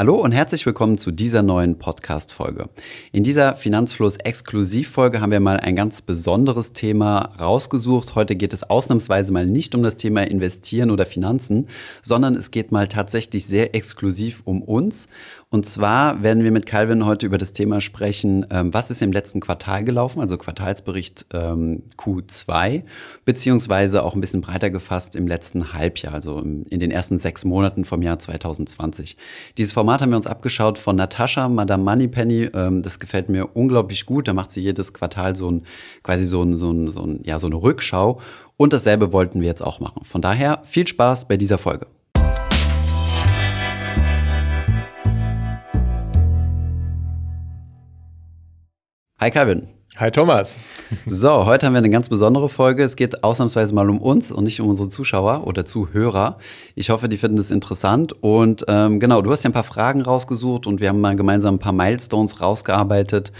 Hallo und herzlich willkommen zu dieser neuen Podcast-Folge. In dieser Finanzfluss-Exklusivfolge haben wir mal ein ganz besonderes Thema rausgesucht. Heute geht es ausnahmsweise mal nicht um das Thema Investieren oder Finanzen, sondern es geht mal tatsächlich sehr exklusiv um uns. Und zwar werden wir mit Calvin heute über das Thema sprechen, ähm, was ist im letzten Quartal gelaufen, also Quartalsbericht ähm, Q2, beziehungsweise auch ein bisschen breiter gefasst im letzten Halbjahr, also in den ersten sechs Monaten vom Jahr 2020. Dieses Format haben wir uns abgeschaut von Natascha, Madame Moneypenny. Ähm, das gefällt mir unglaublich gut. Da macht sie jedes Quartal so ein, quasi so, ein, so, ein, so, ein, ja, so eine Rückschau. Und dasselbe wollten wir jetzt auch machen. Von daher viel Spaß bei dieser Folge. Hi Calvin. Hi Thomas. So, heute haben wir eine ganz besondere Folge. Es geht ausnahmsweise mal um uns und nicht um unsere Zuschauer oder Zuhörer. Ich hoffe, die finden das interessant. Und ähm, genau, du hast ja ein paar Fragen rausgesucht und wir haben mal gemeinsam ein paar Milestones rausgearbeitet,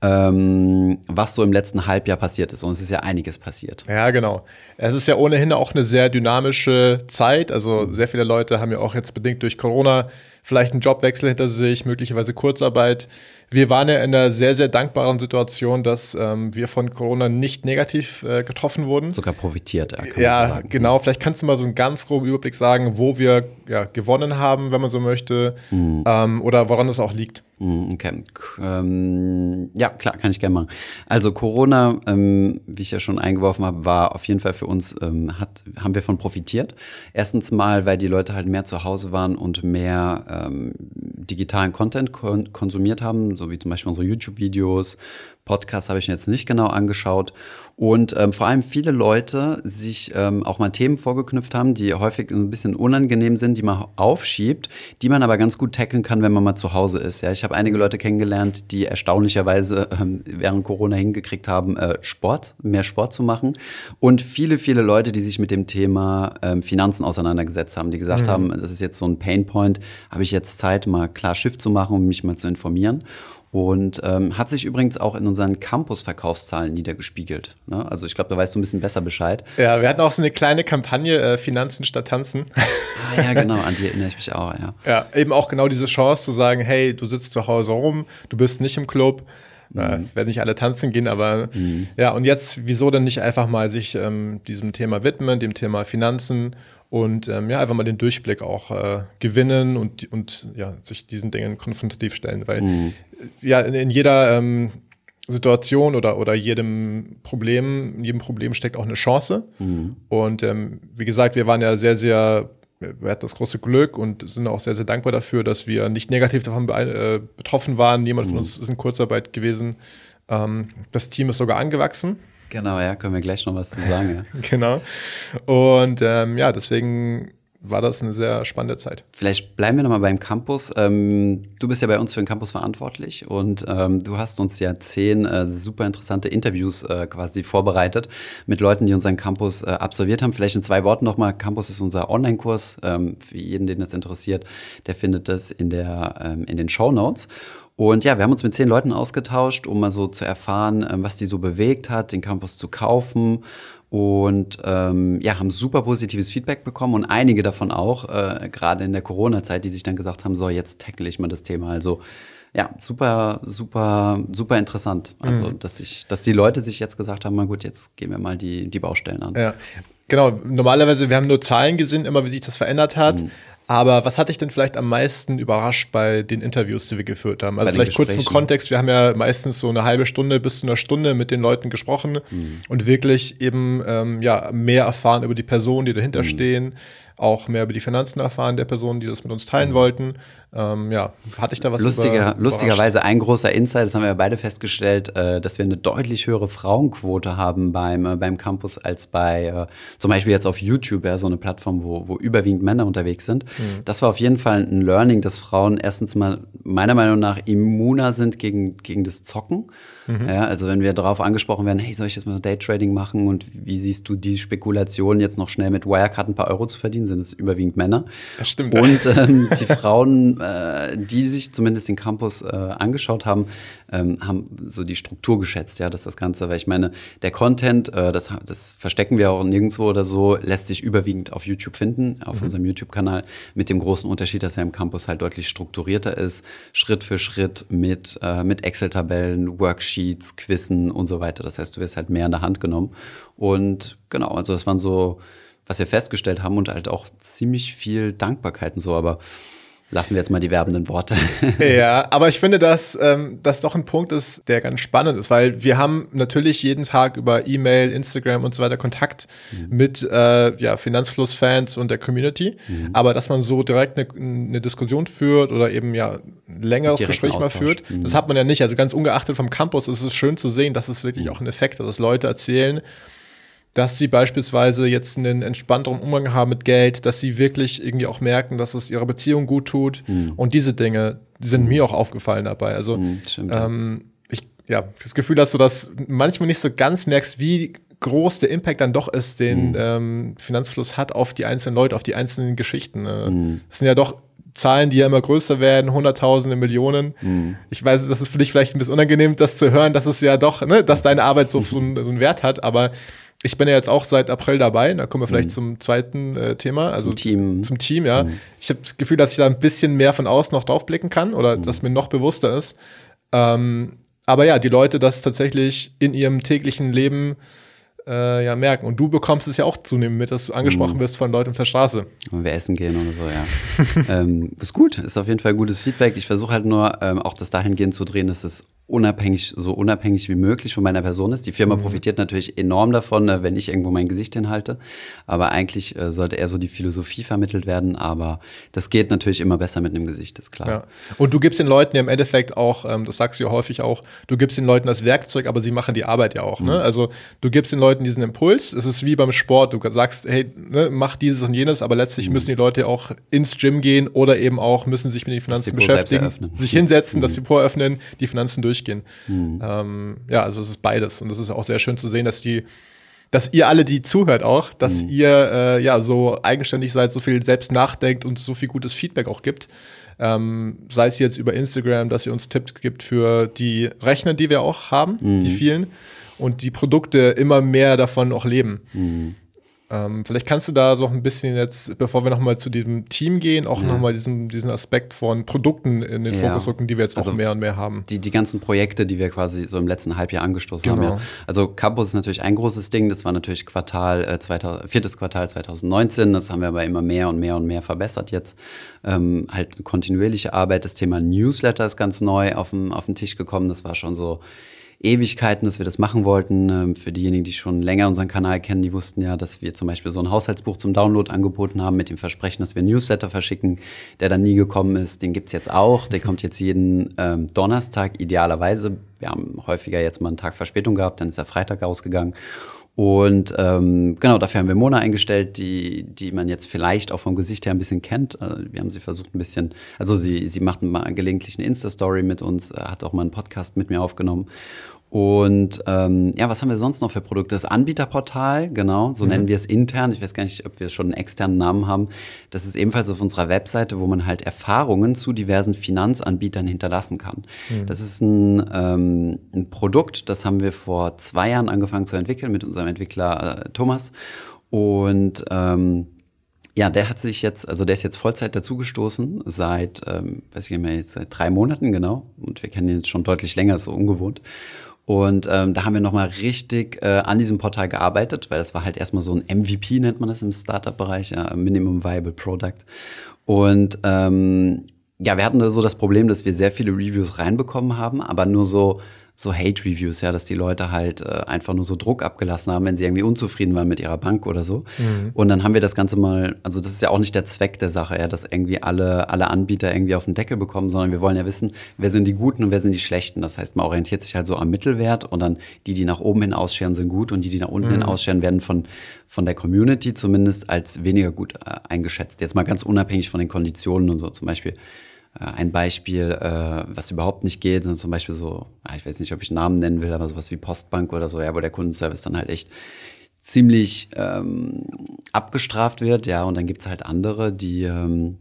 ähm, was so im letzten Halbjahr passiert ist. Und es ist ja einiges passiert. Ja, genau. Es ist ja ohnehin auch eine sehr dynamische Zeit. Also sehr viele Leute haben ja auch jetzt bedingt durch Corona vielleicht einen Jobwechsel hinter sich, möglicherweise Kurzarbeit wir waren ja in einer sehr, sehr dankbaren Situation, dass ähm, wir von Corona nicht negativ äh, getroffen wurden. Sogar profitiert, ja, kann ja, man so sagen. genau. Vielleicht kannst du mal so einen ganz groben Überblick sagen, wo wir ja, gewonnen haben, wenn man so möchte, mhm. ähm, oder woran es auch liegt. Mhm, okay. Ähm, ja, klar, kann ich gerne machen. Also Corona, ähm, wie ich ja schon eingeworfen habe, war auf jeden Fall für uns, ähm, hat, haben wir von profitiert. Erstens mal, weil die Leute halt mehr zu Hause waren und mehr ähm, digitalen Content kon konsumiert haben, so wie zum Beispiel unsere YouTube-Videos, Podcasts habe ich mir jetzt nicht genau angeschaut. Und ähm, vor allem viele Leute sich ähm, auch mal Themen vorgeknüpft haben, die häufig ein bisschen unangenehm sind, die man aufschiebt, die man aber ganz gut tackeln kann, wenn man mal zu Hause ist. Ja, ich habe einige Leute kennengelernt, die erstaunlicherweise ähm, während Corona hingekriegt haben, äh, Sport, mehr Sport zu machen. Und viele, viele Leute, die sich mit dem Thema ähm, Finanzen auseinandergesetzt haben, die gesagt mhm. haben, das ist jetzt so ein Painpoint, habe ich jetzt Zeit, mal klar Schiff zu machen, um mich mal zu informieren. Und ähm, hat sich übrigens auch in unseren Campus-Verkaufszahlen niedergespiegelt. Ne? Also ich glaube, da weißt du ein bisschen besser Bescheid. Ja, wir hatten auch so eine kleine Kampagne, äh, Finanzen statt Tanzen. Ah ja, genau, an die erinnere ich mich auch, ja. Ja, eben auch genau diese Chance zu sagen, hey, du sitzt zu Hause rum, du bist nicht im Club. Mhm. Äh, werden nicht alle tanzen gehen, aber mhm. ja, und jetzt, wieso denn nicht einfach mal sich ähm, diesem Thema widmen, dem Thema Finanzen und ähm, ja, einfach mal den Durchblick auch äh, gewinnen und, und ja, sich diesen Dingen konfrontativ stellen, weil mhm. ja, in, in jeder ähm, Situation oder, oder jedem Problem, in jedem Problem steckt auch eine Chance. Mhm. Und ähm, wie gesagt, wir waren ja sehr, sehr, wir hatten das große Glück und sind auch sehr, sehr dankbar dafür, dass wir nicht negativ davon äh, betroffen waren. Niemand mhm. von uns ist in Kurzarbeit gewesen. Ähm, das Team ist sogar angewachsen. Genau, ja, können wir gleich noch was zu sagen. Ja. genau. Und ähm, ja, deswegen war das eine sehr spannende Zeit. Vielleicht bleiben wir nochmal beim Campus. Ähm, du bist ja bei uns für den Campus verantwortlich und ähm, du hast uns ja zehn äh, super interessante Interviews äh, quasi vorbereitet mit Leuten, die unseren Campus äh, absolviert haben. Vielleicht in zwei Worten nochmal. Campus ist unser Online-Kurs. Ähm, für jeden, den das interessiert, der findet das in, der, ähm, in den Show Notes. Und ja, wir haben uns mit zehn Leuten ausgetauscht, um mal so zu erfahren, ähm, was die so bewegt hat, den Campus zu kaufen. Und ähm, ja, haben super positives Feedback bekommen und einige davon auch, äh, gerade in der Corona-Zeit, die sich dann gesagt haben, so, jetzt tackle ich mal das Thema. Also ja, super, super, super interessant. Also, mhm. dass ich, dass die Leute sich jetzt gesagt haben, na gut, jetzt gehen wir mal die, die Baustellen an. Ja. Genau, normalerweise, wir haben nur Zahlen gesehen, immer wie sich das verändert hat. Mhm. Aber was hat dich denn vielleicht am meisten überrascht bei den Interviews, die wir geführt haben? Also vielleicht kurz zum Kontext, wir haben ja meistens so eine halbe Stunde bis zu einer Stunde mit den Leuten gesprochen mhm. und wirklich eben ähm, ja, mehr erfahren über die Personen, die dahinter mhm. stehen, auch mehr über die Finanzen erfahren der Personen, die das mit uns teilen wollten. Ähm, ja, hatte ich da was Lustiger, über, Lustigerweise ein großer Insight, das haben wir ja beide festgestellt, äh, dass wir eine deutlich höhere Frauenquote haben beim, äh, beim Campus als bei äh, zum Beispiel jetzt auf YouTube, ja, so eine Plattform, wo, wo überwiegend Männer unterwegs sind. Mhm. Das war auf jeden Fall ein Learning, dass Frauen erstens mal meiner Meinung nach immuner sind gegen, gegen das Zocken. Mhm. Ja, also wenn wir darauf angesprochen werden, hey, soll ich jetzt mal Daytrading machen und wie siehst du die Spekulation jetzt noch schnell mit Wirecard ein paar Euro zu verdienen, sind es überwiegend Männer. Das stimmt. Und ähm, die Frauen äh, die sich zumindest den Campus äh, angeschaut haben, ähm, haben so die Struktur geschätzt, ja, dass das Ganze, weil ich meine, der Content, äh, das, das verstecken wir auch nirgendwo oder so, lässt sich überwiegend auf YouTube finden, auf mhm. unserem YouTube-Kanal, mit dem großen Unterschied, dass er im Campus halt deutlich strukturierter ist, Schritt für Schritt mit, äh, mit Excel-Tabellen, Worksheets, Quizzen und so weiter. Das heißt, du wirst halt mehr in der Hand genommen. Und genau, also das waren so, was wir festgestellt haben und halt auch ziemlich viel Dankbarkeit und so, aber Lassen wir jetzt mal die werbenden Worte. ja, aber ich finde, dass ähm, das doch ein Punkt ist, der ganz spannend ist, weil wir haben natürlich jeden Tag über E-Mail, Instagram und so weiter Kontakt mhm. mit äh, ja, Finanzfluss-Fans und der Community. Mhm. Aber dass man so direkt eine, eine, Diskussion führt oder eben ja ein längeres Gespräch mal führt, mhm. das hat man ja nicht. Also ganz ungeachtet vom Campus ist es schön zu sehen, dass es wirklich mhm. auch einen Effekt hat, dass Leute erzählen, dass sie beispielsweise jetzt einen entspannteren Umgang haben mit Geld, dass sie wirklich irgendwie auch merken, dass es ihrer Beziehung gut tut. Mhm. Und diese Dinge die sind mhm. mir auch aufgefallen dabei. Also mhm, ähm, ich ja das Gefühl, dass du das manchmal nicht so ganz merkst, wie groß der Impact dann doch ist, den mhm. ähm, Finanzfluss hat auf die einzelnen Leute, auf die einzelnen Geschichten. Äh, mhm. Es sind ja doch Zahlen, die ja immer größer werden, Hunderttausende, Millionen. Mhm. Ich weiß, das ist für dich vielleicht ein bisschen unangenehm, das zu hören, dass es ja doch, ne, dass deine Arbeit so, so, einen, so einen Wert hat, aber ich bin ja jetzt auch seit April dabei. Da kommen wir vielleicht mhm. zum zweiten äh, Thema, also zum Team. Zum Team, ja. Mhm. Ich habe das Gefühl, dass ich da ein bisschen mehr von außen noch drauf blicken kann oder mhm. dass mir noch bewusster ist. Ähm, aber ja, die Leute das tatsächlich in ihrem täglichen Leben äh, ja merken. Und du bekommst es ja auch zunehmend mit, dass du angesprochen mhm. wirst von Leuten auf der Straße. Und wir essen gehen oder so, ja. ähm, ist gut, ist auf jeden Fall gutes Feedback. Ich versuche halt nur ähm, auch das dahingehend zu drehen, dass es unabhängig, so unabhängig wie möglich von meiner Person ist. Die Firma mhm. profitiert natürlich enorm davon, ne, wenn ich irgendwo mein Gesicht hinhalte. Aber eigentlich äh, sollte eher so die Philosophie vermittelt werden. Aber das geht natürlich immer besser mit einem Gesicht, ist klar. Ja. Und du gibst den Leuten ja im Endeffekt auch, ähm, das sagst du ja häufig auch, du gibst den Leuten das Werkzeug, aber sie machen die Arbeit ja auch. Ne? Mhm. Ne? Also du gibst den Leuten diesen Impuls. Es ist wie beim Sport. Du sagst, hey, ne, mach dieses und jenes, aber letztlich mhm. müssen die Leute auch ins Gym gehen oder eben auch müssen sich mit den Finanzen beschäftigen, sich hinsetzen, das mhm. Depot öffnen, die Finanzen durchgehen. Mhm. Ähm, ja, also es ist beides. Und es ist auch sehr schön zu sehen, dass die, dass ihr alle, die zuhört, auch, dass mhm. ihr äh, ja so eigenständig seid, so viel selbst nachdenkt und so viel gutes Feedback auch gibt. Ähm, sei es jetzt über Instagram, dass ihr uns Tipps gibt für die Rechner, die wir auch haben, mhm. die vielen, und die Produkte immer mehr davon auch leben. Ähm, vielleicht kannst du da so ein bisschen jetzt, bevor wir nochmal zu diesem Team gehen, auch ja. nochmal diesen, diesen Aspekt von Produkten in den ja. Fokus rücken, die wir jetzt also auch mehr und mehr haben. Die, die ganzen Projekte, die wir quasi so im letzten Halbjahr angestoßen genau. haben. Ja. Also Campus ist natürlich ein großes Ding, das war natürlich Quartal, äh, 2000, viertes Quartal 2019, das haben wir aber immer mehr und mehr und mehr verbessert jetzt. Ähm, halt kontinuierliche Arbeit, das Thema Newsletter ist ganz neu auf den, auf den Tisch gekommen, das war schon so Ewigkeiten, dass wir das machen wollten. Ähm, für diejenigen, die schon länger unseren Kanal kennen, die wussten ja, dass wir zum Beispiel so ein Haushaltsbuch zum Download angeboten haben mit dem Versprechen, dass wir ein Newsletter verschicken, der dann nie gekommen ist. Den gibt's jetzt auch. Der kommt jetzt jeden ähm, Donnerstag idealerweise. Wir haben häufiger jetzt mal einen Tag Verspätung gehabt, dann ist er Freitag rausgegangen. Und ähm, genau, dafür haben wir Mona eingestellt, die, die man jetzt vielleicht auch vom Gesicht her ein bisschen kennt. Also wir haben sie versucht ein bisschen, also sie, sie macht mal gelegentlich eine Insta-Story mit uns, hat auch mal einen Podcast mit mir aufgenommen. Und ähm, ja, was haben wir sonst noch für Produkte? Das Anbieterportal, genau, so mhm. nennen wir es intern. Ich weiß gar nicht, ob wir schon einen externen Namen haben. Das ist ebenfalls auf unserer Webseite, wo man halt Erfahrungen zu diversen Finanzanbietern hinterlassen kann. Mhm. Das ist ein, ähm, ein Produkt, das haben wir vor zwei Jahren angefangen zu entwickeln mit unserem Entwickler äh, Thomas. Und ähm, ja, der hat sich jetzt, also der ist jetzt Vollzeit dazugestoßen, seit, ähm, weiß ich nicht mehr, jetzt seit drei Monaten, genau. Und wir kennen ihn jetzt schon deutlich länger, so ungewohnt. Und ähm, da haben wir nochmal richtig äh, an diesem Portal gearbeitet, weil es war halt erstmal so ein MVP, nennt man das im Startup-Bereich, ja, Minimum Viable Product. Und ähm, ja, wir hatten da so das Problem, dass wir sehr viele Reviews reinbekommen haben, aber nur so so Hate-Reviews, ja, dass die Leute halt äh, einfach nur so Druck abgelassen haben, wenn sie irgendwie unzufrieden waren mit ihrer Bank oder so. Mhm. Und dann haben wir das Ganze mal, also das ist ja auch nicht der Zweck der Sache, ja, dass irgendwie alle, alle Anbieter irgendwie auf den Deckel bekommen, sondern wir wollen ja wissen, wer sind die Guten und wer sind die Schlechten. Das heißt, man orientiert sich halt so am Mittelwert und dann die, die nach oben hin ausscheren, sind gut und die, die nach unten mhm. hin ausscheren, werden von, von der Community zumindest als weniger gut äh, eingeschätzt. Jetzt mal ganz unabhängig von den Konditionen und so. Zum Beispiel ein Beispiel, äh, was überhaupt nicht geht, sind zum Beispiel so, ich weiß nicht, ob ich Namen nennen will, aber sowas wie Postbank oder so, ja, wo der Kundenservice dann halt echt ziemlich ähm, abgestraft wird, ja, und dann gibt's halt andere, die, ähm,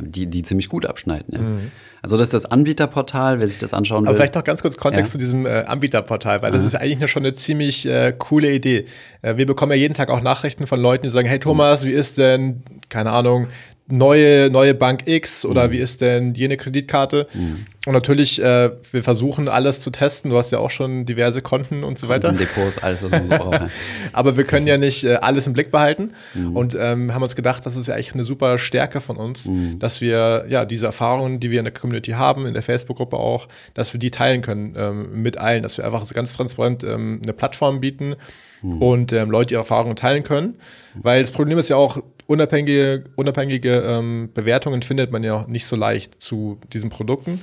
die, die ziemlich gut abschneiden. Ja. Mhm. Also das ist das Anbieterportal, wer sich das anschauen will. Aber vielleicht noch ganz kurz Kontext ja. zu diesem äh, Anbieterportal, weil das ist eigentlich eine, schon eine ziemlich äh, coole Idee. Äh, wir bekommen ja jeden Tag auch Nachrichten von Leuten, die sagen, hey Thomas, wie ist denn, keine Ahnung, neue, neue Bank X oder mhm. wie ist denn jene Kreditkarte? Mhm. Und natürlich, äh, wir versuchen alles zu testen. Du hast ja auch schon diverse Konten und so weiter. Depots, alles, was man so braucht. Aber wir können ja nicht äh, alles im Blick behalten mhm. und ähm, haben uns gedacht, das ist ja eigentlich eine super Stärke von uns, mhm. dass wir ja diese Erfahrungen, die wir in der Community haben, in der Facebook-Gruppe auch, dass wir die teilen können ähm, mit allen, dass wir einfach ganz transparent ähm, eine Plattform bieten, mhm. und ähm, Leute ihre Erfahrungen teilen können. Weil das Problem ist ja auch, unabhängige, unabhängige ähm, Bewertungen findet man ja nicht so leicht zu diesen Produkten.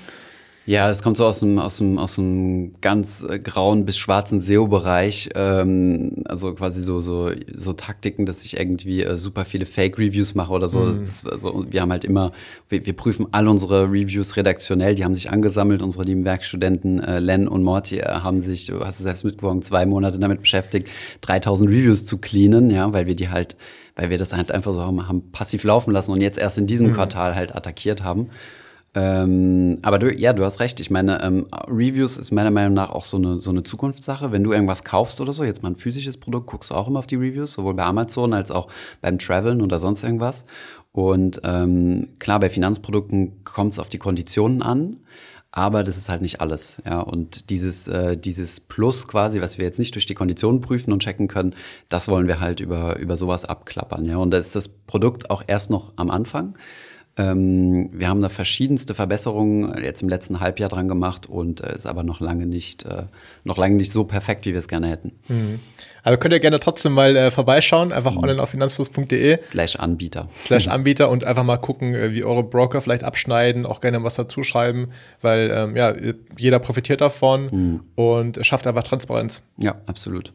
Ja, es kommt so aus dem, aus dem, aus dem ganz äh, grauen bis schwarzen SEO-Bereich. Ähm, also quasi so, so, so Taktiken, dass ich irgendwie äh, super viele Fake-Reviews mache oder so. Mhm. Das, also, wir haben halt immer, wir, wir, prüfen all unsere Reviews redaktionell, die haben sich angesammelt. Unsere lieben Werkstudenten äh, Len und Morty äh, haben sich, du hast es selbst mitbekommen, zwei Monate damit beschäftigt, 3000 Reviews zu cleanen, ja, weil wir die halt, weil wir das halt einfach so haben, haben passiv laufen lassen und jetzt erst in diesem mhm. Quartal halt attackiert haben. Ähm, aber du, ja, du hast recht. Ich meine, ähm, Reviews ist meiner Meinung nach auch so eine, so eine Zukunftssache. Wenn du irgendwas kaufst oder so, jetzt mal ein physisches Produkt, guckst du auch immer auf die Reviews, sowohl bei Amazon als auch beim Traveln oder sonst irgendwas. Und ähm, klar, bei Finanzprodukten kommt es auf die Konditionen an. Aber das ist halt nicht alles, ja. Und dieses, äh, dieses Plus quasi, was wir jetzt nicht durch die Konditionen prüfen und checken können, das wollen wir halt über, über sowas abklappern, ja. Und da ist das Produkt auch erst noch am Anfang. Ähm, wir haben da verschiedenste Verbesserungen jetzt im letzten Halbjahr dran gemacht und äh, ist aber noch lange nicht, äh, noch lange nicht so perfekt, wie wir es gerne hätten. Mhm. Aber könnt ihr gerne trotzdem mal äh, vorbeischauen, einfach mhm. online auf finanzfluss.de. Slash Anbieter. Slash Anbieter und einfach mal gucken, äh, wie eure Broker vielleicht abschneiden, auch gerne was dazu schreiben, weil ähm, ja, jeder profitiert davon mhm. und schafft einfach Transparenz. Ja, absolut.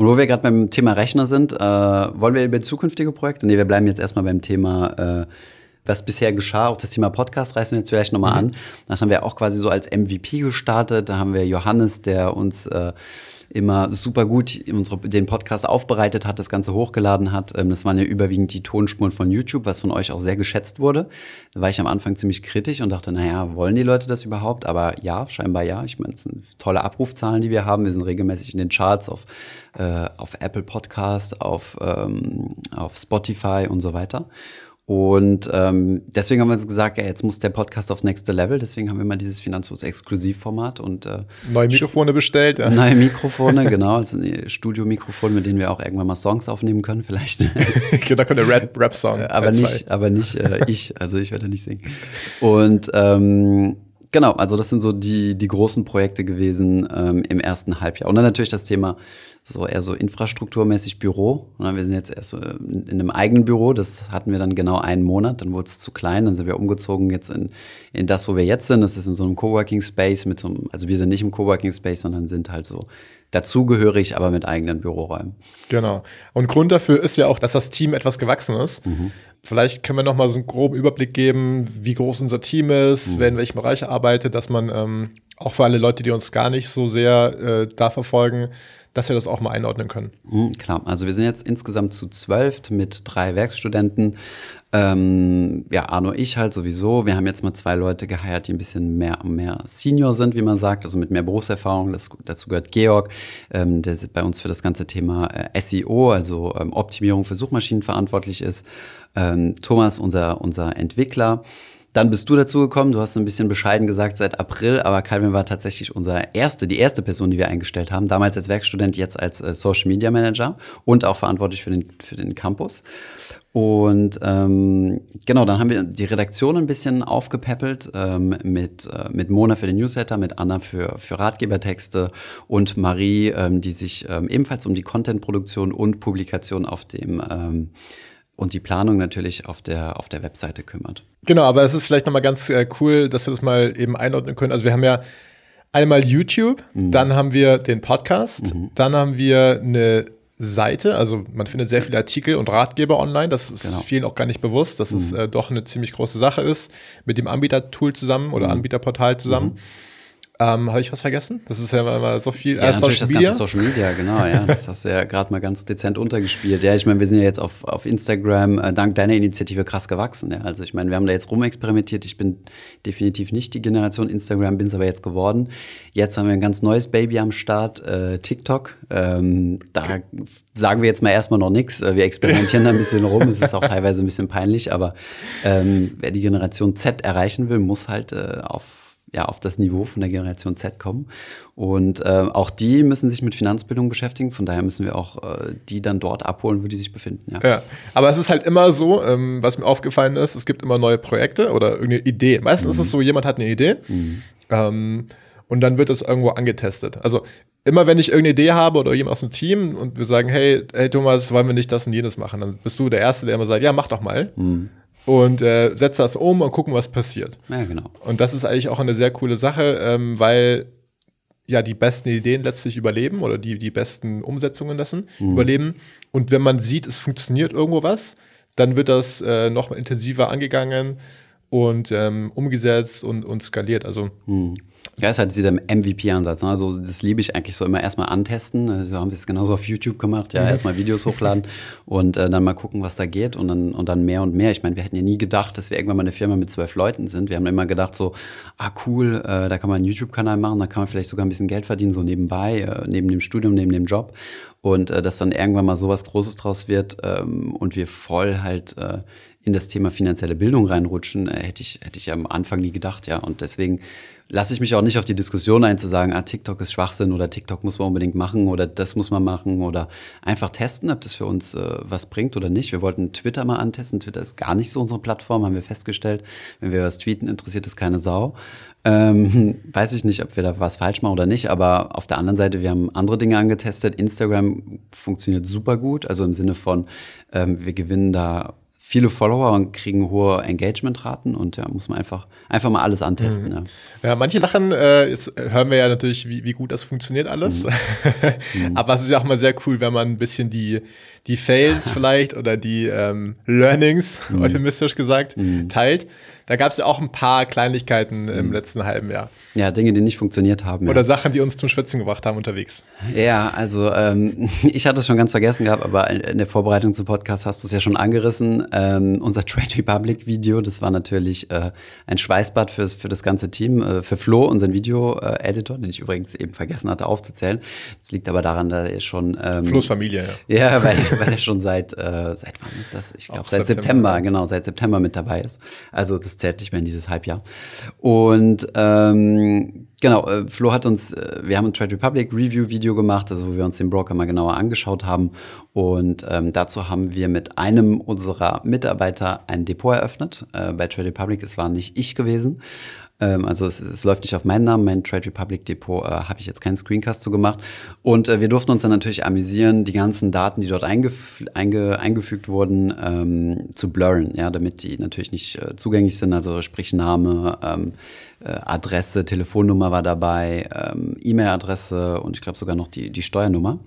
Und wo wir gerade beim Thema Rechner sind, äh, wollen wir über zukünftige Projekte? Nee, wir bleiben jetzt erstmal beim Thema, äh, was bisher geschah. Auch das Thema Podcast reißen wir jetzt vielleicht nochmal mhm. an. Das haben wir auch quasi so als MVP gestartet. Da haben wir Johannes, der uns äh, immer super gut unsere, den Podcast aufbereitet hat, das Ganze hochgeladen hat. Ähm, das waren ja überwiegend die Tonspuren von YouTube, was von euch auch sehr geschätzt wurde. Da war ich am Anfang ziemlich kritisch und dachte, naja, wollen die Leute das überhaupt? Aber ja, scheinbar ja. Ich meine, es sind tolle Abrufzahlen, die wir haben. Wir sind regelmäßig in den Charts auf, äh, auf Apple Podcast, auf, ähm, auf Spotify und so weiter. Und ähm, deswegen haben wir uns gesagt, ja, jetzt muss der Podcast aufs nächste Level. Deswegen haben wir mal dieses Finanzlos-Exklusivformat und äh, neue Mikrofone bestellt. Ja. Neue Mikrofone, genau. Also Studiomikrofone, mit denen wir auch irgendwann mal Songs aufnehmen können, vielleicht. genau, da kommt der Rap-Song. aber nicht, aber nicht äh, ich. Also ich werde nicht singen. Und ähm, genau, also das sind so die, die großen Projekte gewesen ähm, im ersten Halbjahr. Und dann natürlich das Thema so eher so infrastrukturmäßig Büro. Und wir sind jetzt erst so in, in einem eigenen Büro, das hatten wir dann genau einen Monat, dann wurde es zu klein, dann sind wir umgezogen jetzt in, in das, wo wir jetzt sind. Das ist in so einem Coworking Space mit so einem, also wir sind nicht im Coworking Space, sondern sind halt so dazugehörig, aber mit eigenen Büroräumen. Genau. Und Grund dafür ist ja auch, dass das Team etwas gewachsen ist. Mhm. Vielleicht können wir noch mal so einen groben Überblick geben, wie groß unser Team ist, mhm. wer in welchem Bereich arbeitet, dass man ähm, auch für alle Leute, die uns gar nicht so sehr äh, da verfolgen, dass wir das auch mal einordnen können. Mhm, klar, also wir sind jetzt insgesamt zu zwölf mit drei Werkstudenten. Ähm, ja, Arno, ich halt sowieso. Wir haben jetzt mal zwei Leute geheiert, die ein bisschen mehr, mehr Senior sind, wie man sagt, also mit mehr Berufserfahrung. Das, dazu gehört Georg, ähm, der bei uns für das ganze Thema äh, SEO, also ähm, Optimierung für Suchmaschinen verantwortlich ist. Ähm, Thomas, unser, unser Entwickler. Dann bist du dazu gekommen, du hast ein bisschen bescheiden gesagt seit April, aber Calvin war tatsächlich unser erste, die erste Person, die wir eingestellt haben. Damals als Werkstudent, jetzt als äh, Social Media Manager und auch verantwortlich für den, für den Campus. Und ähm, genau, dann haben wir die Redaktion ein bisschen aufgepäppelt ähm, mit, äh, mit Mona für den Newsletter, mit Anna für, für Ratgebertexte und Marie, ähm, die sich ähm, ebenfalls um die Contentproduktion und Publikation auf dem ähm, und die Planung natürlich auf der, auf der Webseite kümmert. Genau, aber es ist vielleicht nochmal ganz äh, cool, dass wir das mal eben einordnen können. Also wir haben ja einmal YouTube, mhm. dann haben wir den Podcast, mhm. dann haben wir eine Seite, also man findet sehr viele Artikel und Ratgeber online, das ist genau. vielen auch gar nicht bewusst, dass mhm. es äh, doch eine ziemlich große Sache ist, mit dem Anbietertool zusammen oder mhm. Anbieterportal zusammen. Mhm. Ähm, Habe ich was vergessen? Das ist ja immer so viel. Ja, äh, natürlich Social das Media. ganze Social Media, genau, ja. Das hast du ja gerade mal ganz dezent untergespielt. Ja, ich meine, wir sind ja jetzt auf, auf Instagram äh, dank deiner Initiative krass gewachsen. Ja. Also ich meine, wir haben da jetzt rumexperimentiert. Ich bin definitiv nicht die Generation Instagram, bin es aber jetzt geworden. Jetzt haben wir ein ganz neues Baby am Start, äh, TikTok. Ähm, da sagen wir jetzt mal erstmal noch nichts. Äh, wir experimentieren da ein bisschen rum. Es ist auch teilweise ein bisschen peinlich, aber ähm, wer die Generation Z erreichen will, muss halt äh, auf ja, auf das Niveau von der Generation Z kommen. Und äh, auch die müssen sich mit Finanzbildung beschäftigen. Von daher müssen wir auch äh, die dann dort abholen, wo die sich befinden. Ja, ja. aber es ist halt immer so, ähm, was mir aufgefallen ist, es gibt immer neue Projekte oder irgendeine Idee. Meistens mhm. ist es so, jemand hat eine Idee mhm. ähm, und dann wird es irgendwo angetestet. Also immer wenn ich irgendeine Idee habe oder jemand aus dem Team und wir sagen, hey, hey Thomas, wollen wir nicht das und jenes machen, dann bist du der Erste, der immer sagt, ja, mach doch mal. Mhm und äh, setze das um und gucken, was passiert. Ja, genau. Und das ist eigentlich auch eine sehr coole Sache, ähm, weil ja die besten Ideen letztlich überleben oder die, die besten Umsetzungen dessen mhm. überleben. Und wenn man sieht, es funktioniert irgendwo was, dann wird das äh, noch intensiver angegangen und ähm, umgesetzt und, und skaliert. Also mhm. Ja, ist halt dieser MVP-Ansatz. Ne? Also das liebe ich eigentlich so immer erstmal antesten. Also haben wir es genauso auf YouTube gemacht. Ja, mhm. erstmal Videos hochladen und äh, dann mal gucken, was da geht und dann, und dann mehr und mehr. Ich meine, wir hätten ja nie gedacht, dass wir irgendwann mal eine Firma mit zwölf Leuten sind. Wir haben immer gedacht so, ah cool, äh, da kann man einen YouTube-Kanal machen, da kann man vielleicht sogar ein bisschen Geld verdienen, so nebenbei, äh, neben dem Studium, neben dem Job. Und äh, dass dann irgendwann mal sowas Großes draus wird ähm, und wir voll halt äh, in das Thema finanzielle Bildung reinrutschen, äh, hätte ich, hätte ich am Anfang nie gedacht, ja. Und deswegen lasse ich mich auch nicht auf die Diskussion ein, zu sagen, ah, TikTok ist Schwachsinn oder TikTok muss man unbedingt machen oder das muss man machen oder einfach testen, ob das für uns äh, was bringt oder nicht. Wir wollten Twitter mal antesten. Twitter ist gar nicht so unsere Plattform, haben wir festgestellt. Wenn wir was tweeten, interessiert es keine Sau. Ähm, weiß ich nicht, ob wir da was falsch machen oder nicht, aber auf der anderen Seite, wir haben andere Dinge angetestet. Instagram funktioniert super gut, also im Sinne von, ähm, wir gewinnen da viele Follower und kriegen hohe Engagementraten und ja, muss man einfach, einfach mal alles antesten. Mhm. Ja. ja. manche Sachen äh, jetzt hören wir ja natürlich, wie, wie gut das funktioniert alles. Mhm. Aber es ist ja auch mal sehr cool, wenn man ein bisschen die, die Fails vielleicht oder die ähm, Learnings, mhm. euphemistisch gesagt, mhm. teilt. Da gab es ja auch ein paar Kleinigkeiten im mhm. letzten halben Jahr. Ja, Dinge, die nicht funktioniert haben. Oder ja. Sachen, die uns zum Schwitzen gebracht haben unterwegs. Ja, also ähm, ich hatte es schon ganz vergessen gehabt, aber in der Vorbereitung zum Podcast hast du es ja schon angerissen. Ähm, unser Trade Republic Video, das war natürlich äh, ein Schweißbad für, für das ganze Team, äh, für Flo, unseren Video-Editor, den ich übrigens eben vergessen hatte aufzuzählen. Das liegt aber daran, dass er schon. Ähm, Flo's Familie, ja. Ja, weil, weil er schon seit, äh, seit wann ist das? Ich glaube, seit September, September, genau, seit September mit dabei ist. Also das zählt nicht mehr in dieses Halbjahr. Und ähm, genau, äh, Flo hat uns, äh, wir haben ein Trade Republic Review Video gemacht, also wo wir uns den Broker mal genauer angeschaut haben. Und ähm, dazu haben wir mit einem unserer Mitarbeiter ein Depot eröffnet. Äh, bei Trade Republic, es war nicht ich gewesen. Ähm, also es, es, läuft nicht auf meinen Namen, mein Trade Republic Depot äh, habe ich jetzt keinen Screencast zu gemacht. Und äh, wir durften uns dann natürlich amüsieren, die ganzen Daten, die dort eingef einge eingefügt wurden, ähm, zu blurren, ja, damit die natürlich nicht äh, zugänglich sind. Also sprich Name, ähm, äh, Adresse, Telefonnummer war dabei, ähm, E-Mail-Adresse und ich glaube sogar noch die, die Steuernummer.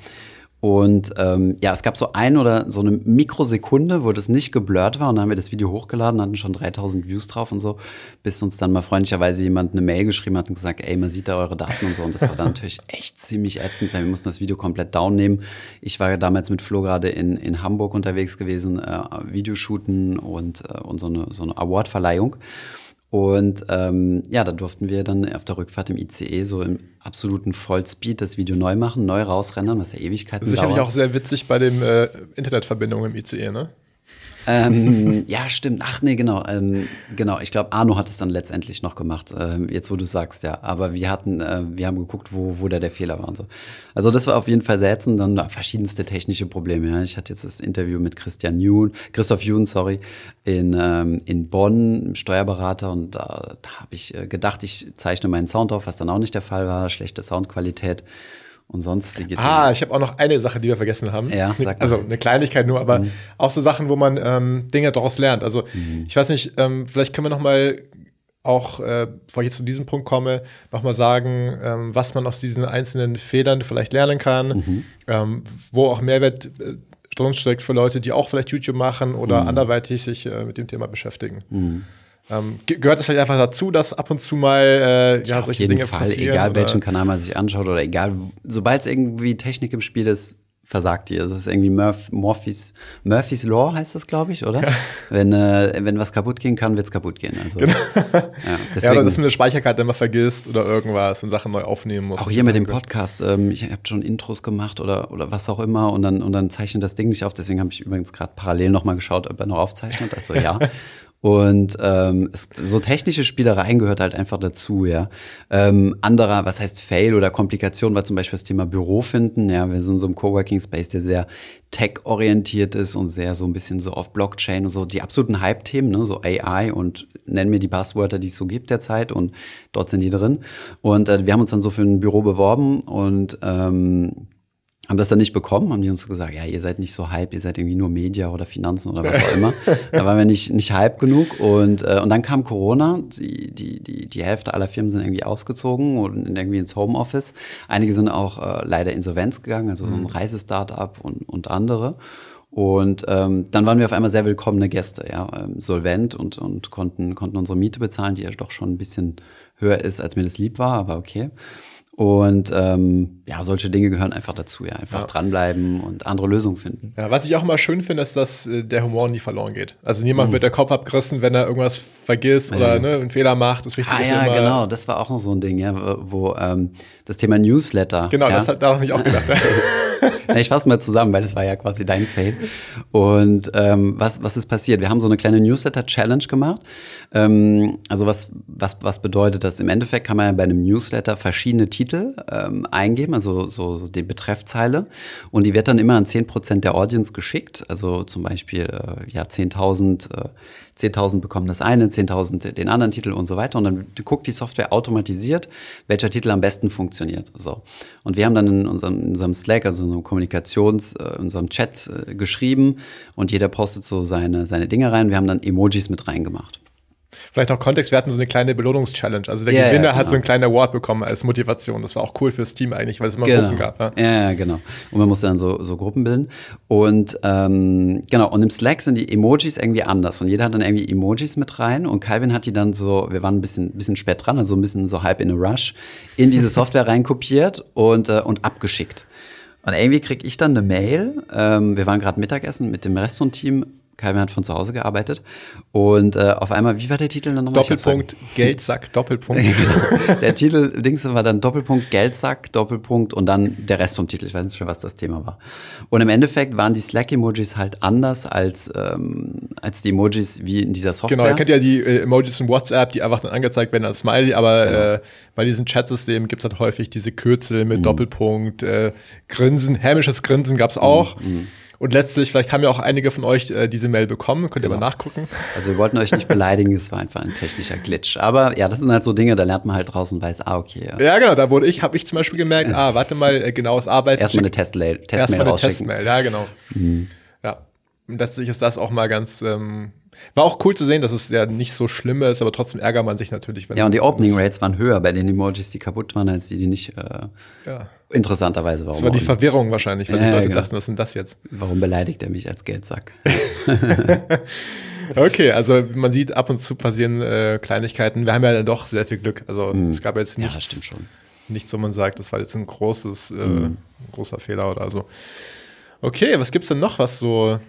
Und ähm, ja, es gab so ein oder so eine Mikrosekunde, wo das nicht geblurrt war und dann haben wir das Video hochgeladen, hatten schon 3000 Views drauf und so, bis uns dann mal freundlicherweise jemand eine Mail geschrieben hat und gesagt, ey, man sieht da eure Daten und so. Und das war dann natürlich echt ziemlich ätzend, weil wir mussten das Video komplett down nehmen. Ich war damals mit Flo gerade in, in Hamburg unterwegs gewesen, äh, Videoshooten und, äh, und so eine, so eine Awardverleihung. Und ähm, ja, da durften wir dann auf der Rückfahrt im ICE so im absoluten Vollspeed das Video neu machen, neu rausrennen, was ja Ewigkeiten Sicherlich dauert. auch sehr witzig bei den äh, Internetverbindungen im ICE, ne? Ähm, ja, stimmt. Ach nee, genau. Ähm, genau. Ich glaube, Arno hat es dann letztendlich noch gemacht. Ähm, jetzt, wo du sagst, ja. Aber wir hatten, äh, wir haben geguckt, wo, wo da der Fehler war und so. Also das war auf jeden Fall sehr ätzend. Dann verschiedenste technische Probleme. Ja. Ich hatte jetzt das Interview mit Christian Jun, Christoph Jun, sorry, in, ähm, in Bonn, Steuerberater. Und da, da habe ich äh, gedacht, ich zeichne meinen Sound auf, was dann auch nicht der Fall war. Schlechte Soundqualität und sonstige Ah, ich habe auch noch eine Sache, die wir vergessen haben. Ja, sag mal. Also eine Kleinigkeit nur, aber mhm. auch so Sachen, wo man ähm, Dinge daraus lernt. Also mhm. ich weiß nicht, ähm, vielleicht können wir noch mal auch, äh, bevor ich jetzt zu diesem Punkt komme, nochmal sagen, ähm, was man aus diesen einzelnen Federn vielleicht lernen kann, mhm. ähm, wo auch Mehrwert äh, drinsteckt für Leute, die auch vielleicht YouTube machen oder mhm. anderweitig sich äh, mit dem Thema beschäftigen. Ähm, gehört es vielleicht einfach dazu, dass ab und zu mal äh, ja, ja, auf solche jeden Dinge Fall, passieren? egal oder? welchen Kanal man sich anschaut oder egal, sobald es irgendwie Technik im Spiel ist, versagt die. Also es ist irgendwie Murph, Murphys, Murphys Law heißt das, glaube ich, oder? Wenn, äh, wenn was kaputt gehen kann, wird es kaputt gehen. Also, Genau. ja, Ja, oder dass man eine Speicherkarte immer vergisst oder irgendwas und Sachen neu aufnehmen muss. auch hier mit dem Podcast, ähm, ich habe schon Intros gemacht oder, oder was auch immer und dann, und dann zeichnet das Ding nicht auf. Deswegen habe ich übrigens gerade parallel nochmal geschaut, ob er noch aufzeichnet. Also ja. Und ähm, so technische Spielereien gehört halt einfach dazu, ja. Ähm, anderer, was heißt Fail oder Komplikation, war zum Beispiel das Thema Büro finden. Ja, wir sind in so einem Coworking Space, der sehr tech-orientiert ist und sehr so ein bisschen so auf Blockchain und so die absoluten Hype-Themen, ne, so AI und nennen mir die Buzzwörter, die es so gibt derzeit und dort sind die drin. Und äh, wir haben uns dann so für ein Büro beworben und ähm, haben das dann nicht bekommen, haben die uns gesagt, ja, ihr seid nicht so hype, ihr seid irgendwie nur Media oder Finanzen oder was auch immer. da waren wir nicht, nicht hype genug und, äh, und dann kam Corona, die, die, die, die Hälfte aller Firmen sind irgendwie ausgezogen und irgendwie ins Homeoffice. Einige sind auch äh, leider insolvenz gegangen, also so ein Reisestartup und, und andere. Und ähm, dann waren wir auf einmal sehr willkommene Gäste, ja, ähm, solvent und, und konnten, konnten unsere Miete bezahlen, die ja doch schon ein bisschen höher ist, als mir das lieb war, aber okay. Und ähm, ja, solche Dinge gehören einfach dazu, ja. Einfach Ja. dranbleiben und andere Lösungen finden. Ja, was ich auch immer schön finde, ist, dass äh, der Humor nie verloren geht. Also niemand Mhm. wird der Kopf abgerissen, wenn er irgendwas vergisst Ja. oder ne, einen Fehler macht. Das Wichtige Ah ist ja, immer. genau, das war auch noch so ein Ding, ja, wo, ähm, das Thema Newsletter. Genau, ja? das hat daran habe ich auch gedacht. Na, ich fasse mal zusammen, weil das war ja quasi dein Fail. Und ähm, was, was ist passiert? Wir haben so eine kleine Newsletter-Challenge gemacht. Ähm, also was, was, was bedeutet das? Im Endeffekt kann man ja bei einem Newsletter verschiedene Titel ähm, eingeben, also so, so die Betreffzeile. Und die wird dann immer an 10% der Audience geschickt. Also zum Beispiel äh, ja 10.000 äh, 10.000 bekommen das eine, 10.000 den anderen Titel und so weiter. Und dann guckt die Software automatisiert, welcher Titel am besten funktioniert. So. Und wir haben dann in unserem, in unserem Slack, also in unserem Kommunikations-, äh, in unserem Chat äh, geschrieben und jeder postet so seine, seine Dinge rein. Wir haben dann Emojis mit reingemacht. Vielleicht noch Kontext, wir hatten so eine kleine Belohnungschallenge. Also der Ja, ja, Gewinner hat genau. so einen kleinen Award bekommen als Motivation. Das war auch cool fürs Team eigentlich, weil es immer Genau. Gruppen gab. Ja. Ja, ja, genau. Und man musste dann so, so Gruppen bilden. Und ähm, genau, und im Slack sind die Emojis irgendwie anders. Und jeder hat dann irgendwie Emojis mit rein. Und Calvin hat die dann so, wir waren ein bisschen, bisschen spät dran, also ein bisschen so halb in a rush, in diese Software reinkopiert und, äh, und abgeschickt. Und irgendwie krieg ich dann eine Mail. Ähm, wir waren gerade Mittagessen mit dem Rest vom Team. Calvin hat von zu Hause gearbeitet. Und äh, auf einmal, wie war der Titel dann nochmal? Doppelpunkt, Geldsack, Doppelpunkt. genau. Der Titel, Dings war dann Doppelpunkt Geldsack, Doppelpunkt und dann der Rest vom Titel. Ich weiß nicht mehr, was das Thema war. Und im Endeffekt waren die Slack-Emojis halt anders als, ähm, als die Emojis wie in dieser Software. Genau, ihr kennt ja die äh, Emojis in WhatsApp, die einfach dann angezeigt werden als Smiley, aber Genau. äh, bei diesen Chatsystemen gibt es halt häufig diese Kürzel mit Mhm. Doppelpunkt, äh, Grinsen, hämisches Grinsen gab es auch. Mhm. Und letztlich, vielleicht haben ja auch einige von euch äh, diese Mail bekommen, könnt ihr Genau. mal nachgucken. Also wir wollten euch nicht beleidigen, es war einfach ein technischer Glitch. Aber ja, das sind halt so Dinge, da lernt man halt draußen und weiß, ah, okay. Ja. Ja, genau, da wurde ich, habe ich zum Beispiel gemerkt, ah, warte mal, äh, genaues Arbeiten. Erstmal eine Testmail, Testmail erstmal eine rausschicken. Testmail, ja, genau. Mhm. Ja. Letztlich ist das auch mal ganz, ähm, war auch cool zu sehen, dass es ja nicht so schlimm ist, aber trotzdem ärgert man sich natürlich, wenn Ja, und die Opening Rates waren höher bei den Emojis, die kaputt waren, als die, die nicht äh, Ja. interessanterweise Das warum. war die Verwirrung wahrscheinlich, weil Ja, die Leute genau. dachten, was ist denn das jetzt? warum beleidigt er mich als Geldsack? Okay, also man sieht, ab und zu passieren äh, Kleinigkeiten. Wir haben ja dann doch sehr viel Glück. Also Mhm. es gab jetzt ja, nichts, das stimmt schon. nichts, wo man sagt, das war jetzt ein großes, äh, Mhm. großer Fehler oder so. Okay, was gibt's denn noch, was so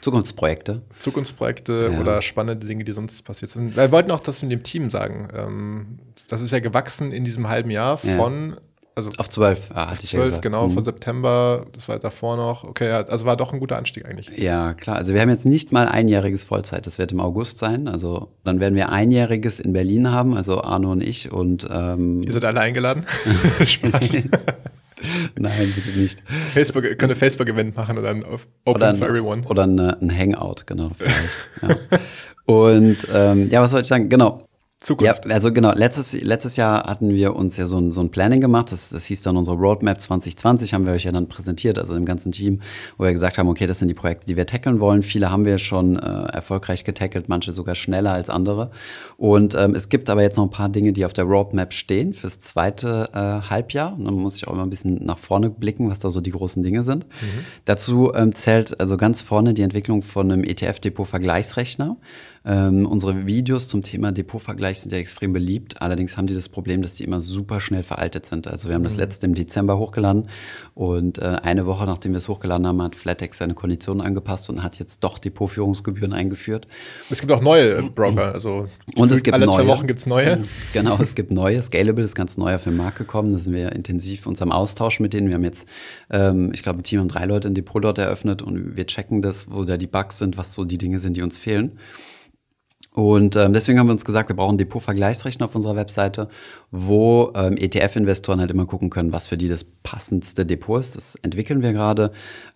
Zukunftsprojekte. Zukunftsprojekte Ja. oder spannende Dinge, die sonst passiert sind? Wir wollten auch das in dem Team sagen. Ähm, das ist ja gewachsen in diesem halben Jahr Ja. von, also Auf zwölf, ah, hatte ich ja 12, gesagt. genau, Mhm. von September, das war davor noch. Okay, ja, also war doch ein guter Anstieg eigentlich. Ja, klar. Also wir haben jetzt nicht mal einjähriges Vollzeit. Das wird im August sein. Also dann werden wir einjähriges in Berlin haben, also Arno und ich. Und ähm, Ihr seid alle eingeladen. Spaß. Nein, bitte nicht. Facebook, könnt ihr Facebook-Event machen oder ein Open Oder for ein, Everyone. oder eine, ein Hangout, genau, vielleicht. ja. Und ähm, ja, was soll ich sagen? Genau. Ja, Zukunft. also genau, letztes, letztes Jahr hatten wir uns ja so ein, so ein Planning gemacht, das, das hieß dann unsere Roadmap 2020, haben wir euch ja dann präsentiert, also im ganzen Team, wo wir gesagt haben, okay, das sind die Projekte, die wir tackeln wollen. Viele haben wir schon äh, erfolgreich getackelt, manche sogar schneller als andere. Und ähm, es gibt aber jetzt noch ein paar Dinge, die auf der Roadmap stehen fürs zweite äh, Halbjahr. Und dann muss ich auch immer ein bisschen nach vorne blicken, was da so die großen Dinge sind. Mhm. Dazu ähm, zählt also ganz vorne die Entwicklung von einem ETF-Depot-Vergleichsrechner. Ähm, unsere Videos zum Thema Depotvergleich sind ja extrem beliebt. Allerdings haben die das Problem, dass die immer super schnell veraltet sind. Also wir haben mhm. das letzte im Dezember hochgeladen und äh, eine Woche nachdem wir es hochgeladen haben, hat Flatex seine Konditionen angepasst und hat jetzt doch Depotführungsgebühren eingeführt. Es gibt auch neue äh, Broker. Also und es gibt alle neue. zwei Wochen gibt es neue. Genau, es gibt neue. Scalable ist ganz neu auf den Markt gekommen. Da sind wir intensiv uns am Austausch mit denen. Wir haben jetzt, ähm, ich glaube, ein Team und drei Leute ein Depot dort eröffnet und wir checken das, wo da die Bugs sind, was so die Dinge sind, die uns fehlen. Und ähm, deswegen haben wir uns gesagt, wir brauchen Depot-Vergleichsrechner auf unserer Webseite, wo ähm, ETF-Investoren halt immer gucken können, was für die das passendste Depot ist. Das entwickeln wir gerade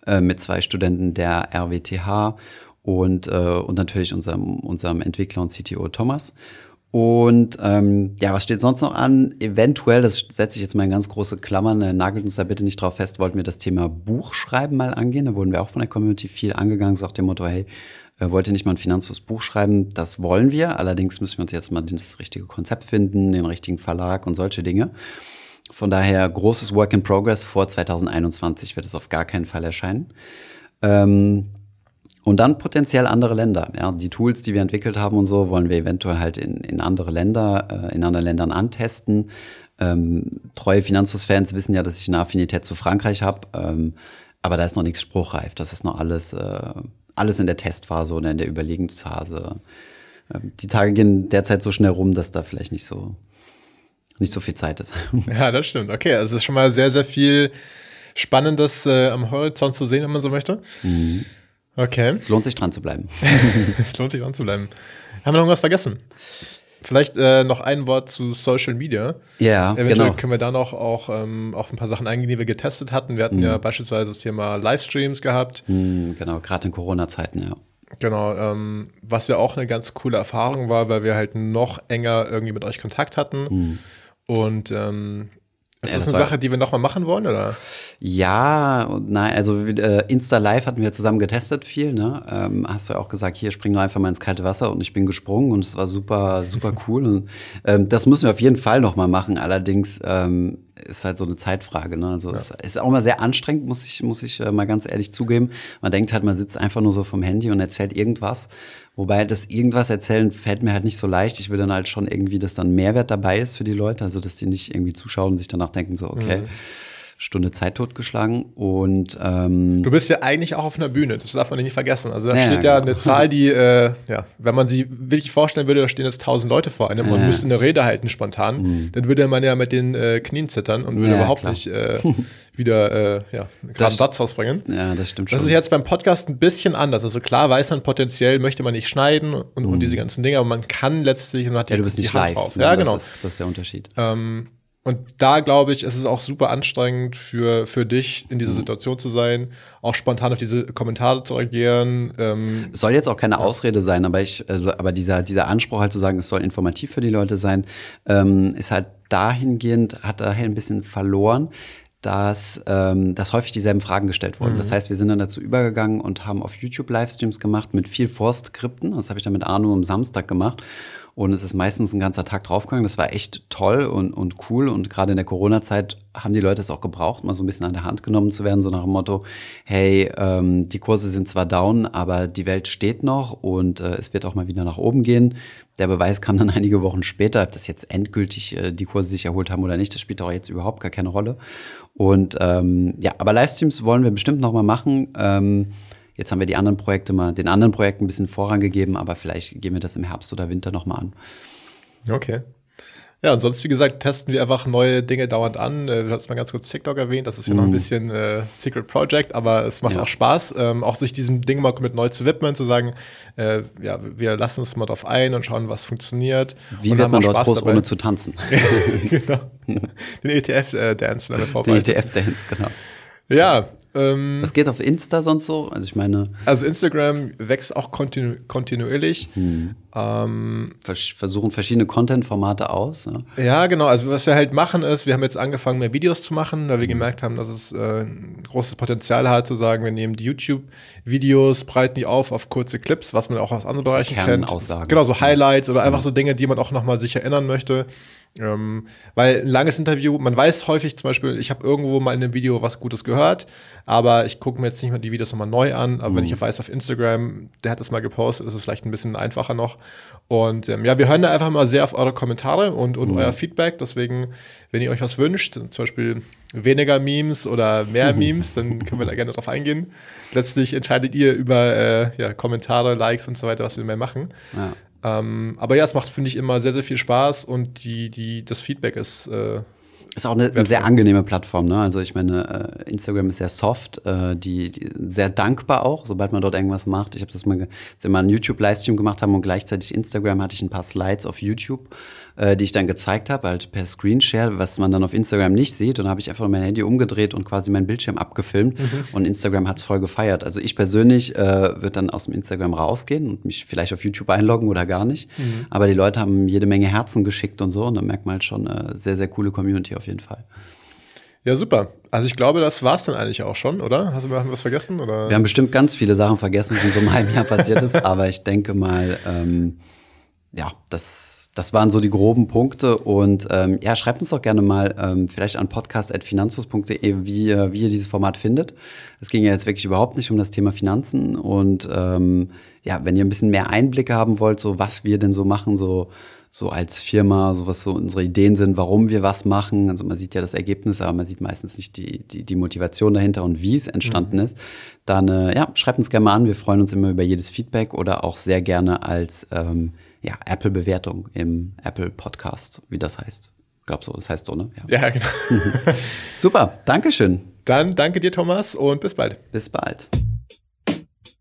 äh, mit zwei Studenten der RWTH und, äh, und natürlich unserem, unserem Entwickler und CTO Thomas. Und ähm, ja, was steht sonst noch an? Eventuell, das setze ich jetzt mal in ganz große Klammern, äh, nagelt uns da bitte nicht drauf fest, wollten wir das Thema Buchschreiben mal angehen. Da wurden wir auch von der Community viel angegangen, so nach dem Motto, hey, äh, wollte nicht mal ein Finanzfluss Buch schreiben. Das wollen wir. Allerdings müssen wir uns jetzt mal das richtige Konzept finden, den richtigen Verlag und solche Dinge. Von daher großes Work in Progress. Vor 2021 wird es auf gar keinen Fall erscheinen. Ähm, und dann potenziell andere Länder. Ja, die Tools, die wir entwickelt haben und so, wollen wir eventuell halt in, in andere Länder, äh, in anderen Ländern antesten. Ähm, treue Finanzfluss-Fans wissen ja, dass ich eine Affinität zu Frankreich habe. Ähm, aber da ist noch nichts spruchreif. Das ist noch alles äh, alles in der Testphase oder in der Überlegungsphase. Ähm, die Tage gehen derzeit so schnell rum, dass da vielleicht nicht so, nicht so viel Zeit ist. Ja, das stimmt. Okay, also es ist schon mal sehr, sehr viel Spannendes äh, am Horizont zu sehen, wenn man so möchte. Mhm. Okay. Es lohnt sich dran zu bleiben. es lohnt sich dran zu bleiben. Haben wir noch irgendwas vergessen? Vielleicht äh, noch ein Wort zu Social Media. Ja, Eventuell genau. können wir da noch auch ähm, auf ein paar Sachen eingehen, die wir getestet hatten. Wir hatten mhm. ja beispielsweise das Thema Livestreams gehabt. Mhm, genau, gerade in Corona-Zeiten, ja. Genau, ähm, was ja auch eine ganz coole Erfahrung war, weil wir halt noch enger irgendwie mit euch Kontakt hatten. Mhm. Und ähm, ist ja, das, das eine Sache, die wir nochmal machen wollen, oder? Ja, nein, also äh, Insta Live hatten wir zusammen getestet viel, ne? Ähm, hast du ja auch gesagt, hier spring nur einfach mal ins kalte Wasser und ich bin gesprungen und es war super, super cool. und ähm, das müssen wir auf jeden Fall nochmal machen. Allerdings ähm, ist halt so eine Zeitfrage. Ne? Also ja. es ist auch mal sehr anstrengend, muss ich, muss ich äh, mal ganz ehrlich zugeben. Man denkt halt, man sitzt einfach nur so vom Handy und erzählt irgendwas. Wobei das irgendwas erzählen fällt mir halt nicht so leicht. Ich will dann halt schon irgendwie, dass dann Mehrwert dabei ist für die Leute, also dass die nicht irgendwie zuschauen und sich danach denken, so, okay. Mhm Stunde Zeit totgeschlagen. Und ähm, du bist ja eigentlich auch auf einer Bühne, das darf man nicht vergessen. Also da ja, steht ja genau. eine Zahl, die, äh, ja, wenn man sie wirklich vorstellen würde, da stehen jetzt tausend Leute vor einem ja. und müsste eine Rede halten spontan, mhm. dann würde man ja mit den äh, Knien zittern und würde ja, überhaupt klar. nicht äh, wieder äh, ja, einen Satz rausbringen. Ja, das stimmt schon. Das ist jetzt beim Podcast ein bisschen anders. Also klar weiß man potenziell, möchte man nicht schneiden und, mhm. und diese ganzen Dinge, aber man kann letztlich und hat ja, du bist nicht live. Drauf. Ja, genau. Das ist, das ist der Unterschied. Ähm, und da glaube ich, ist es auch super anstrengend für, für dich, in dieser mhm. Situation zu sein, auch spontan auf diese Kommentare zu reagieren. Ähm, es soll jetzt auch keine Ausrede sein, aber ich, also, aber dieser, dieser Anspruch halt zu sagen, es soll informativ für die Leute sein, ähm, ist halt dahingehend, hat daher ein bisschen verloren, dass, ähm, dass häufig dieselben Fragen gestellt wurden. Mhm. Das heißt, wir sind dann dazu übergegangen und haben auf YouTube Livestreams gemacht mit viel Vorskripten. Das habe ich dann mit Arno am Samstag gemacht. Und es ist meistens ein ganzer Tag draufgegangen. Das war echt toll und, und cool. Und gerade in der Corona-Zeit haben die Leute es auch gebraucht, mal so ein bisschen an der Hand genommen zu werden, so nach dem Motto, hey, ähm, die Kurse sind zwar down, aber die Welt steht noch und äh, es wird auch mal wieder nach oben gehen. Der Beweis kam dann einige Wochen später, ob das jetzt endgültig äh, die Kurse sich erholt haben oder nicht, das spielt auch jetzt überhaupt gar keine Rolle. Und ähm, ja, aber Livestreams wollen wir bestimmt noch mal machen. Ähm, Jetzt haben wir die anderen Projekte mal, den anderen Projekten ein bisschen Vorrang gegeben, aber vielleicht gehen wir das im Herbst oder Winter nochmal an. Okay. Ja, und sonst, wie gesagt, testen wir einfach neue Dinge dauernd an. Äh, du hast mal ganz kurz TikTok erwähnt, das ist ja mm. noch ein mhm. bisschen äh, Secret Project, aber es macht ja. auch Spaß, ähm, auch sich diesem Ding mal mit neu zu widmen, zu sagen, äh, ja, wir lassen uns mal drauf ein und schauen, was funktioniert. Wie und wird man dort groß, dabei. ohne zu tanzen? genau. Den ETF-Dance äh, Den ETF-Dance, genau. Ja, ähm, Was geht auf Insta sonst so? Also ich meine. Also Instagram wächst auch kontinu kontinuierlich. Hm. Ähm, Vers versuchen verschiedene Content-Formate aus. Ja? ja? genau. Also was wir halt machen ist, wir haben jetzt angefangen, mehr Videos zu machen, da wir hm. gemerkt haben, dass es äh, ein großes Potenzial hat, zu sagen, wir nehmen die YouTube-Videos, breiten die auf auf kurze Clips, was man auch aus anderen Bereichen kennt. Aussagen. Genau, so Highlights oder einfach so Dinge, die man auch nochmal sich erinnern möchte. Ähm, weil ein langes Interview, man weiß häufig zum Beispiel, ich habe irgendwo mal in einem Video was Gutes gehört, aber ich gucke mir jetzt nicht mal die Videos nochmal neu an. Aber mhm. wenn ich weiß auf Instagram, der hat das mal gepostet, ist es vielleicht ein bisschen einfacher noch. Und ähm, ja, wir hören da einfach mal sehr auf eure Kommentare und, und mhm. euer Feedback. Deswegen, wenn ihr euch was wünscht, zum Beispiel weniger Memes oder mehr mhm. Memes, dann können wir da gerne drauf eingehen. Letztlich entscheidet ihr über äh, ja, Kommentare, Likes und so weiter, was wir mehr machen. Ja. Ähm, aber ja, es macht, finde ich, immer sehr, sehr viel Spaß und die, die, das Feedback ist. Äh, ist auch eine, eine, sehr angenehme Plattform, ne? Also ich meine, äh, Instagram ist sehr soft, äh, die, die, sehr dankbar auch, sobald man dort irgendwas macht. Ich habe das mal, als wir mal einen YouTube-Livestream gemacht haben und gleichzeitig Instagram hatte ich ein paar Slides auf YouTube äh, die ich dann gezeigt habe, halt per Screenshare, was man dann auf Instagram nicht sieht. Und da habe ich einfach mein Handy umgedreht und quasi meinen Bildschirm abgefilmt. Mhm. Und Instagram hat es voll gefeiert. Also ich persönlich äh, würde dann aus dem Instagram rausgehen und mich vielleicht auf YouTube einloggen oder gar nicht. Mhm. Aber die Leute haben jede Menge Herzen geschickt und so. Und da merkt man halt schon äh, sehr, sehr coole Community auf jeden Fall. Ja, super. Also ich glaube, das war es dann eigentlich auch schon, oder? Hast du wir was vergessen? Oder? Wir haben bestimmt ganz viele Sachen vergessen, was in so einem halben Jahr passiert ist. Aber ich denke mal, ähm, ja, das das waren so die groben Punkte. Und ähm, ja, schreibt uns doch gerne mal ähm, vielleicht an podcast.finanzus.de, wie, wie ihr dieses Format findet. Es ging ja jetzt wirklich überhaupt nicht um das Thema Finanzen. Und ähm, ja, wenn ihr ein bisschen mehr Einblicke haben wollt, so was wir denn so machen, so, so als Firma, so was so unsere Ideen sind, warum wir was machen. Also man sieht ja das Ergebnis, aber man sieht meistens nicht die, die, die Motivation dahinter und wie es entstanden mhm. ist. Dann äh, ja, schreibt uns gerne mal an. Wir freuen uns immer über jedes Feedback oder auch sehr gerne als ähm, ja, Apple-Bewertung im Apple Podcast, wie das heißt. Ich glaube so, das heißt so, ne? Ja, ja genau. Super, Dankeschön. Dann danke dir, Thomas, und bis bald. Bis bald.